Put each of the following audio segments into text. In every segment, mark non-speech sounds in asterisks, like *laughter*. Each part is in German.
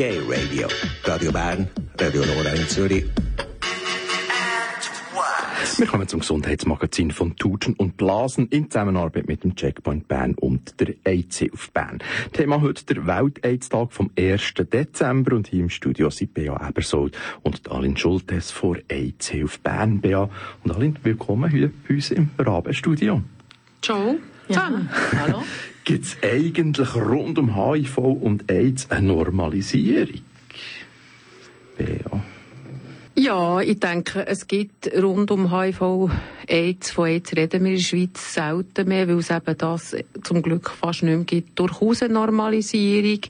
Gay Radio. Radio Bern, Radio Nora in Zürich. Wir kommen zum Gesundheitsmagazin von Tuten und Blasen in Zusammenarbeit mit dem Checkpoint Bern und der AIDS-Hilfe Bern. Thema heute der Welt-AIDS-Tag vom 1. Dezember und hier im Studio sind Bea Ebersold und Aline Schultes vor AIDS-Hilfe Bern. Bea und Aline, willkommen hier bei uns im Rabenstudio. Ciao. Ja. Hallo. *laughs* Gibt es eigentlich rund um HIV und AIDS eine Normalisierung? Bea. Ja, ich denke, es gibt rund um HIV, AIDS, von AIDS reden wir in der Schweiz selten mehr, weil es eben das zum Glück fast nicht mehr gibt. Durchaus eine Normalisierung.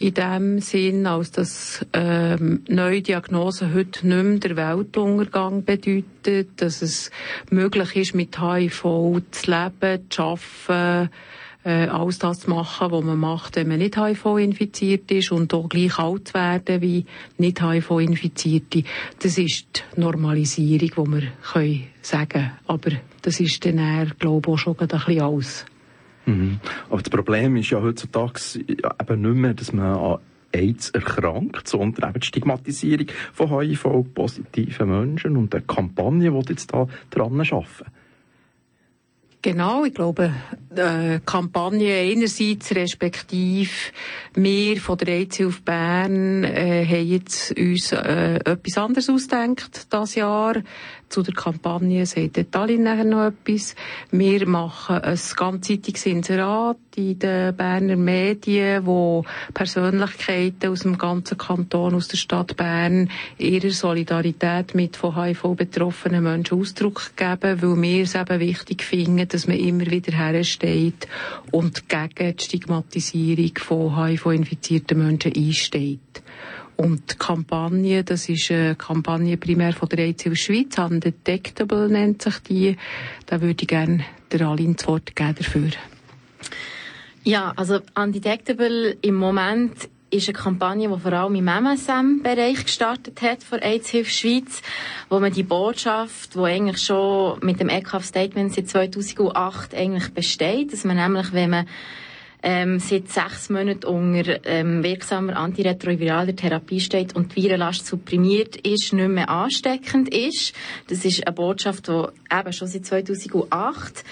In dem Sinn, als dass ähm, neue Diagnosen heute nicht mehr der Weltuntergang bedeutet, dass es möglich ist, mit HIV zu leben, zu arbeiten, äh, alles das zu machen, was man macht, wenn man nicht HIV-infiziert ist und auch gleich alt zu werden wie nicht HIV-Infizierte. Das ist die Normalisierung, die wir können sagen Aber das ist dann eher, glaube ich, auch schon ein bisschen alles. Mhm. Aber das Problem ist ja heutzutage eben nicht mehr, dass man an AIDS erkrankt, sondern eben die Stigmatisierung von HIV-positiven Menschen und eine Kampagne, die jetzt da dran arbeiten. Genau, ich glaube, äh, Kampagne einerseits respektive wir von der AIDS-Hilfe Bern äh, haben jetzt uns äh, etwas anderes ausgedacht das Jahr. Zu der Kampagne sagt Tallinn nachher noch etwas. Wir machen ein ganzzeitiges Inserat in den Berner Medien, wo Persönlichkeiten aus dem ganzen Kanton, aus der Stadt Bern, ihre Solidarität mit von HIV betroffenen Menschen Ausdruck geben, weil wir es eben wichtig finden, dass man immer wieder hersteht und gegen die Stigmatisierung von HIV-infizierten Menschen einsteht. Und die Kampagne, das ist eine Kampagne primär von der AIDS Schweiz, Undetectable nennt sich die. Da würde ich gerne der Aline das Wort geben dafür. Ja, also Undetectable im Moment ist eine Kampagne, die vor allem im MSM-Bereich gestartet hat von AIDS-Hilfe Schweiz, wo man die Botschaft, die eigentlich schon mit dem ECAF-Statement seit 2008 eigentlich besteht, dass man nämlich, wenn man ähm, seit sechs Monaten unter ähm, wirksamer antiretroviraler Therapie steht und die Virenlast supprimiert ist, nicht mehr ansteckend ist. Das ist eine Botschaft, die eben schon seit 2008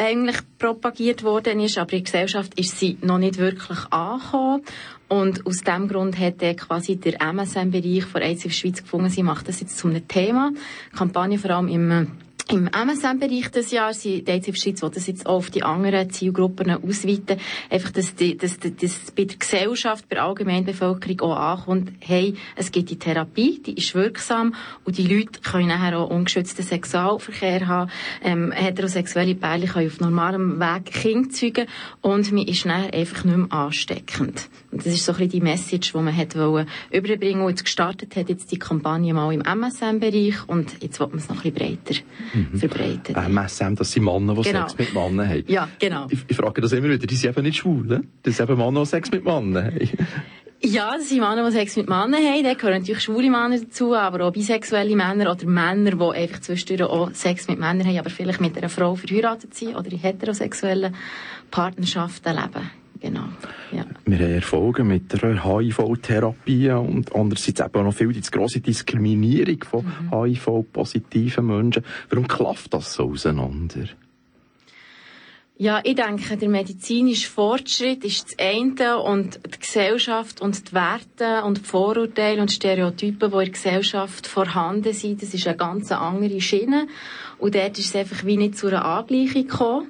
eigentlich propagiert worden ist, aber in der Gesellschaft ist sie noch nicht wirklich angekommen. Und aus dem Grund hat er quasi der MSM-Bereich von AIDS in der Schweiz gefunden, sie macht das jetzt zum Thema. Kampagne vor allem im im MSM-Bereich des Jahres, die DZF Schweiz will das jetzt auch auf die anderen Zielgruppen ausweiten. Einfach, dass, die, dass, dass bei der Gesellschaft, bei der allgemeinen Bevölkerung auch ankommt, hey, es gibt die Therapie, die ist wirksam und die Leute können nachher auch ungeschützten Sexualverkehr haben, ähm, heterosexuelle Pärchen können auf normalem Weg Kinder zeugen und man ist nachher einfach nicht mehr ansteckend. Und das ist so ein bisschen die Message, die man hat wollen überbringen und jetzt gestartet hat jetzt die Kampagne mal im MSM-Bereich und jetzt wird man es noch ein bisschen breiter mhm. verbreitet. MSM, das sind Männer, die genau. Sex mit Männern haben. Ja, genau. Ich, ich frage das immer wieder, die sind eben nicht schwul, ne? Das sind eben Männer, die Sex mit Männern haben. Ja, das sind Männer, die Sex mit Männern haben. Da gehören natürlich schwule Männer dazu, aber auch bisexuelle Männer oder Männer, die einfach zwischendurch auch Sex mit Männern haben, aber vielleicht mit einer Frau verheiratet sind oder in heterosexuellen Partnerschaften leben. Genau. Ja. Wir haben Erfolge mit der HIV-Therapie und andererseits eben auch noch viel die grosse Diskriminierung von mhm. HIV-positiven Menschen. Warum klafft das so auseinander? Ja, ich denke, der medizinische Fortschritt ist das eine und die Gesellschaft und die Werte und die Vorurteile und Stereotypen, die in der Gesellschaft vorhanden sind, das ist eine ganz andere Schiene. Und dort ist es einfach wie nicht zu einer Angleichung gekommen.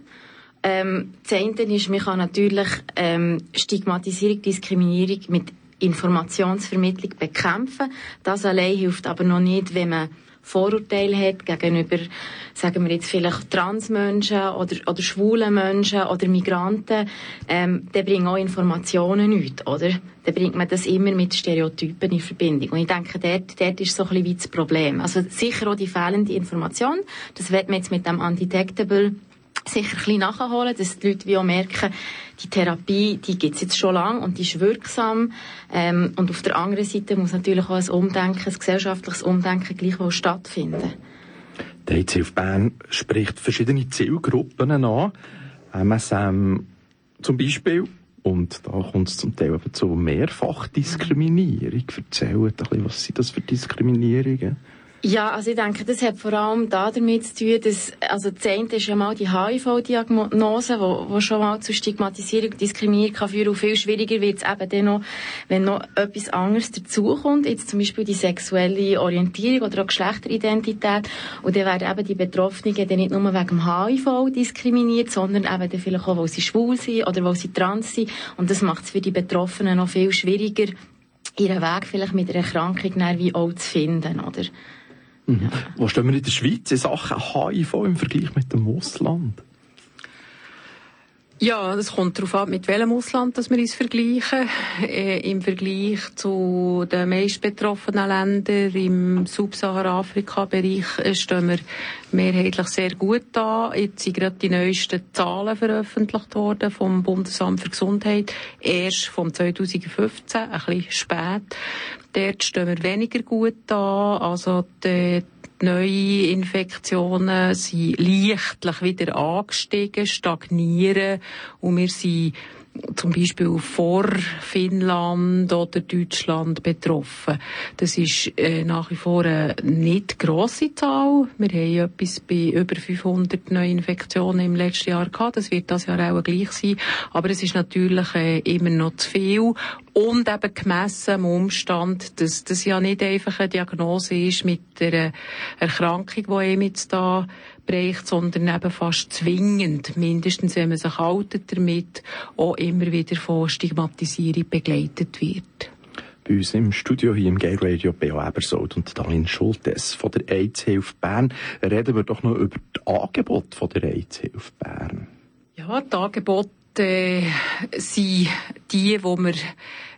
Ähm, das eine ist, man kann natürlich ähm, Stigmatisierung, Diskriminierung mit Informationsvermittlung bekämpfen. Das allein hilft aber noch nicht, wenn man Vorurteile hat gegenüber, sagen wir jetzt vielleicht Transmenschen oder, oder schwulen Menschen oder Migranten, ähm, dann bringen auch Informationen nichts, oder? Dann bringt man das immer mit Stereotypen in Verbindung. Und ich denke, dort, dort ist so ein bisschen wie das Problem. Also sicher auch die fehlende Information. Das wird man jetzt mit dem Undetectable sicher ein bisschen nachholen, dass die Leute wie auch merken, die Therapie, die gibt's jetzt schon lange und die ist wirksam. Ähm, und auf der anderen Seite muss natürlich auch ein Umdenken, ein gesellschaftliches Umdenken gleichwohl stattfinden. Die AIDS Bern spricht verschiedene Zielgruppen an. MSM zum Beispiel Und da kommt es zum Teil eben zu Mehrfachdiskriminierung. Erzählt was sind das für Diskriminierungen? Ja, also ich denke, das hat vor allem damit zu tun, dass, also das eine ist ja mal die HIV-Diagnose, wo, wo schon mal zu Stigmatisierung und Diskriminierung kann führen und viel schwieriger wird es eben dann noch, wenn noch etwas anderes dazukommt, jetzt zum Beispiel die sexuelle Orientierung oder auch Geschlechteridentität. Und dann werden eben die Betroffenen dann nicht nur wegen HIV diskriminiert, sondern eben dann vielleicht auch, weil sie schwul sind oder weil sie trans sind. Und das macht es für die Betroffenen noch viel schwieriger, ihren Weg vielleicht mit einer Erkrankung wie auch zu finden, oder? Mhm. Wo stehen wir in der Schweiz in Sachen HIV im Vergleich mit dem Ausland? Ja, es kommt darauf an, mit welchem Ausland dass wir uns vergleichen. Äh, Im Vergleich zu den meist betroffenen Ländern im Subsahara-Afrika-Bereich äh, stehen wir mehrheitlich sehr gut da. Jetzt sind gerade die neuesten Zahlen veröffentlicht worden vom Bundesamt für Gesundheit. Erst vom 2015, ein bisschen spät. Dort stehen wir weniger gut da. Also die neue Infektionen sind leichtlich wieder angestiegen, stagnieren und wir sind zum Beispiel vor Finnland oder Deutschland betroffen. Das ist äh, nach wie vor eine nicht grosse Zahl. Wir haben etwas bei über 500 Neuinfektionen im letzten Jahr gehabt. Das wird das Jahr auch gleich sein. Aber es ist natürlich äh, immer noch zu viel. Und eben gemessen am Umstand, dass das ja nicht einfach eine Diagnose ist mit der Erkrankung, die einem jetzt da bricht, sondern eben fast zwingend, mindestens wenn man sich haltet damit, auch immer wieder von Stigmatisierung begleitet wird. Bei uns im Studio hier im Gay Radio Beo Ebersold und Dalin Schultes von der AIDS-Hilfe Bern reden wir doch noch über das Angebot von der AIDS-Hilfe Bern. Ja, die Angebote äh, sind die, die wir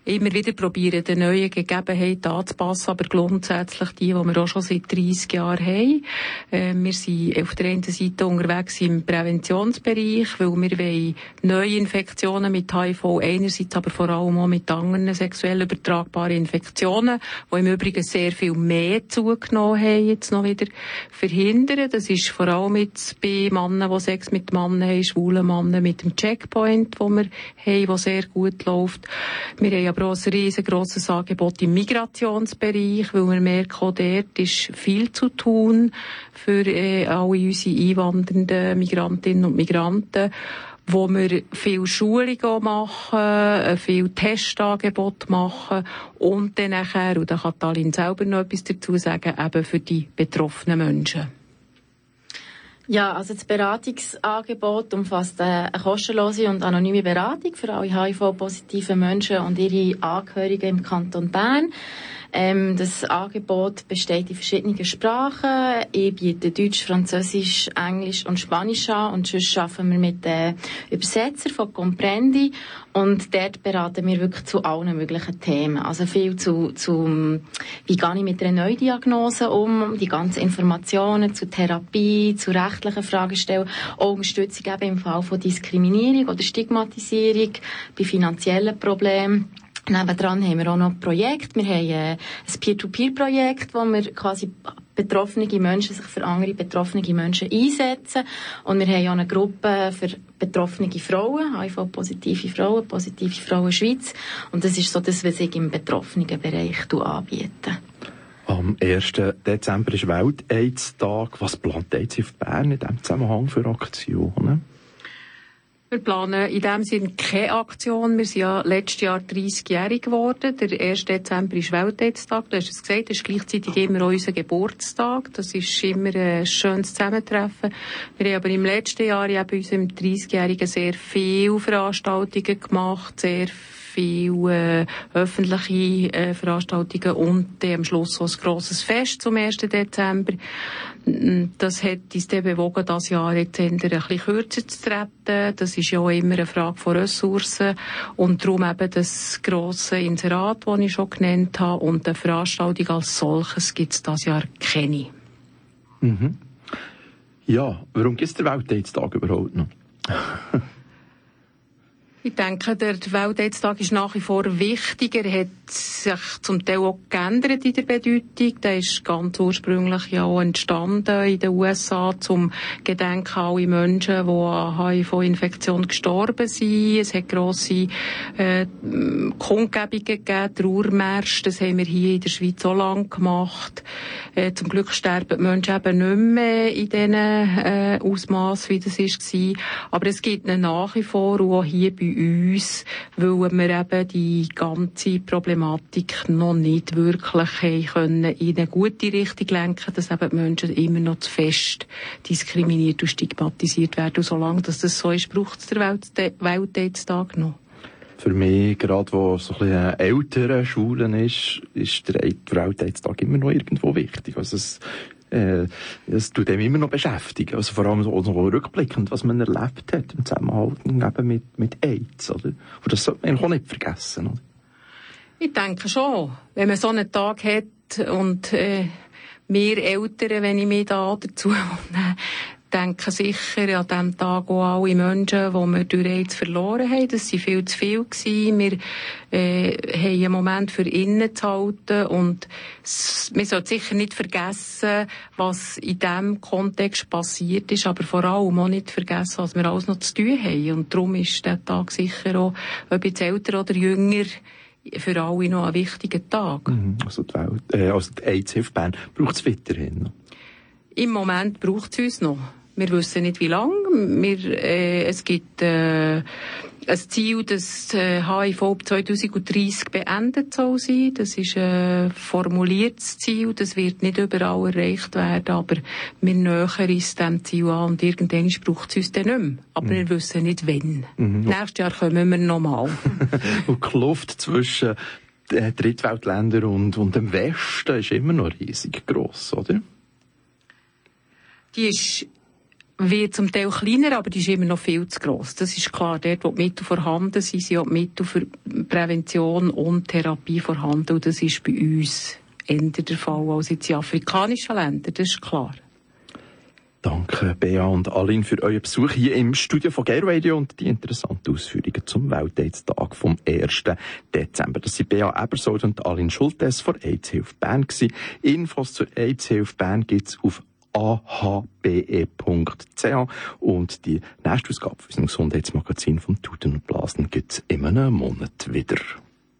immer wieder probieren, den neuen Gegebenheiten anzupassen, aber grundsätzlich die, die wir auch schon seit 30 Jahren haben. Äh, wir sind auf der einen Seite unterwegs im Präventionsbereich, weil wir wollen neue Infektionen mit HIV einerseits, aber vor allem auch mit anderen sexuell übertragbaren Infektionen, die im Übrigen sehr viel mehr zugenommen haben, jetzt noch wieder verhindern. Das ist vor allem jetzt bei Männern, die Sex mit Männern haben, schwulen Männern mit dem Checkpoint, wo wir haben, der sehr gut läuft. Wir haben aber auch ein riesengroßes Angebot im Migrationsbereich, weil wir merken, auch dort ist viel zu tun für äh, alle unsere einwandernden Migrantinnen und Migranten wo wir viel Schulungen machen, äh, viel Testangebote machen und dann nachher, und da kann Talin selber noch etwas dazu sagen, eben für die betroffenen Menschen. Ja, also das Beratungsangebot umfasst äh, eine kostenlose und anonyme Beratung für alle HIV-positiven Menschen und ihre Angehörigen im Kanton Bern. Ähm, das Angebot besteht in verschiedenen Sprachen. Ich biete Deutsch, Französisch, Englisch und Spanisch an und sonst arbeiten wir mit den Übersetzer von Comprendi und dort beraten wir wirklich zu allen möglichen Themen. Also viel zu, zu wie gehe ich mit einer Neudiagnose um, die ganzen Informationen zu Therapie, zu rechtlichen Fragestellungen, auch Unterstützung eben im Fall von Diskriminierung oder Stigmatisierung, bei finanziellen Problemen. Nebendran haben wir auch noch Projekt. Wir haben äh, ein Peer-to-Peer-Projekt, wo wir quasi betroffene Menschen sich für andere betroffene Menschen einsetzen. Und wir haben auch eine Gruppe für betroffene Frauen, HIV-positive Frauen, positive Frauen Schweiz. Und das ist so das, was ich im betroffenen Bereich anbiete. Am 1. Dezember ist Welt-AIDS-Tag. Was plant AIDS auf Bern in diesem Zusammenhang für Aktionen? Wir planen in dem Sinne keine Aktion. Wir sind ja letztes Jahr 30-jährig geworden. Der 1. Dezember ist Weltaids-Tag. Du hast es gesagt, das ist gleichzeitig immer unser Geburtstag. Das ist immer ein schönes Zusammentreffen. Wir haben aber im letzten Jahr ja bei unserem 30-jährigen sehr viele Veranstaltungen gemacht, sehr viele äh, öffentliche äh, Veranstaltungen und dann am Schluss so ein grosses Fest zum 1. Dezember. Das hat uns dann bewogen, das Jahr jetzt ein bisschen kürzer zu treten. Das ist ja auch immer eine Frage von Ressourcen. Und darum eben das grosse Inserat, das ich schon genannt habe, und eine Veranstaltung als solches gibt es das Jahr keine. Mhm. Ja, warum gibt es den Weltaids-Tag überhaupt noch? *laughs* Ich denke, der Weltaids-Tag ist nach wie vor wichtig. Er hat sich zum Teil auch geändert in der Bedeutung. Der ist ganz ursprünglich ja auch entstanden in den USA zum Gedenken an alle Menschen, die an HIV-Infektion gestorben sind. Es hat grosse äh, Kundgebungen gegeben, Trauermärsche. Das haben wir hier in der Schweiz auch lang gemacht. Äh, zum Glück sterben die Menschen eben nicht mehr in diesen äh, Ausmaß, wie das war. Aber es gibt ihn nach wie vor auch hier bei uns, weil wir eben die ganze Problematik noch nicht wirklich können in eine gute Richtung lenken, dass eben die Menschen immer noch zu fest diskriminiert und stigmatisiert werden. Und solange das, so ist, braucht es den Welt Weltaids-Tag noch für mich, gerade wo so ein bisschen älterer Schulen ist, ist der Weltaids-Tag immer noch irgendwo wichtig. Also es äh, es tut dem immer noch beschäftigen. Also vor allem so, so rückblickend, was man erlebt hat im Zusammenhang eben mit, mit AIDS, oder? Und das sollte man auch nicht vergessen, oder? Ich denke schon. Wenn man so einen Tag hat und, äh, wir Eltern, wenn ich mich da dazu nehme, denken sicher an diesem Tag auch alle Menschen, die wir durch AIDS verloren haben. Das waren viel zu viel. Gewesen. Wir äh, haben einen Moment für innen zu halten und wir sollten sicher nicht vergessen, was in diesem Kontext passiert ist, aber vor allem auch nicht vergessen, was wir alles noch zu tun haben. Und darum ist der Tag sicher auch, ob jetzt älter oder jünger, für alle noch ein wichtiger Tag. Mhm, also die, Welt, äh, also die AIDS-Hilfe Bern braucht es weiterhin noch? Im Moment braucht es uns noch. Wir wissen nicht, wie lange. Wir, äh, es gibt äh, ein Ziel, dass äh, HIV 2030 beendet soll sein. Das ist ein formuliertes Ziel. Das wird nicht überall erreicht werden, aber wir nähern uns diesem Ziel an und irgendwann braucht es uns dann nicht mehr. Aber mhm. wir wissen nicht, wann. Mhm. Nächstes Jahr kommen wir nochmal. *laughs* und die Kluft zwischen den Drittweltländern und, und dem Westen ist immer noch riesig gross, oder? Die ist wird zum Teil kleiner, aber die ist immer noch viel zu gross. Das ist klar. Dort, wo die Mittel vorhanden sind, sind auch die Mittel für Prävention und Therapie vorhanden. Und das ist bei uns eher der Fall als in afrikanischen Ländern. Das ist klar. Danke, Bea und Aline, für euren Besuch hier im Studio von Gay Radio und die interessanten Ausführungen zum Weltaids-Tag vom 1. Dezember. Das sind Bea Ebersold und Aline Schultes von AIDS Hilfe Bern. Infos zur AIDS Hilfe Bern gibt's auf ahbe.ch und die nächste Ausgabe für unser Gesundheitsmagazin vom Tuten und Blasen gibt's in einem Monat wieder.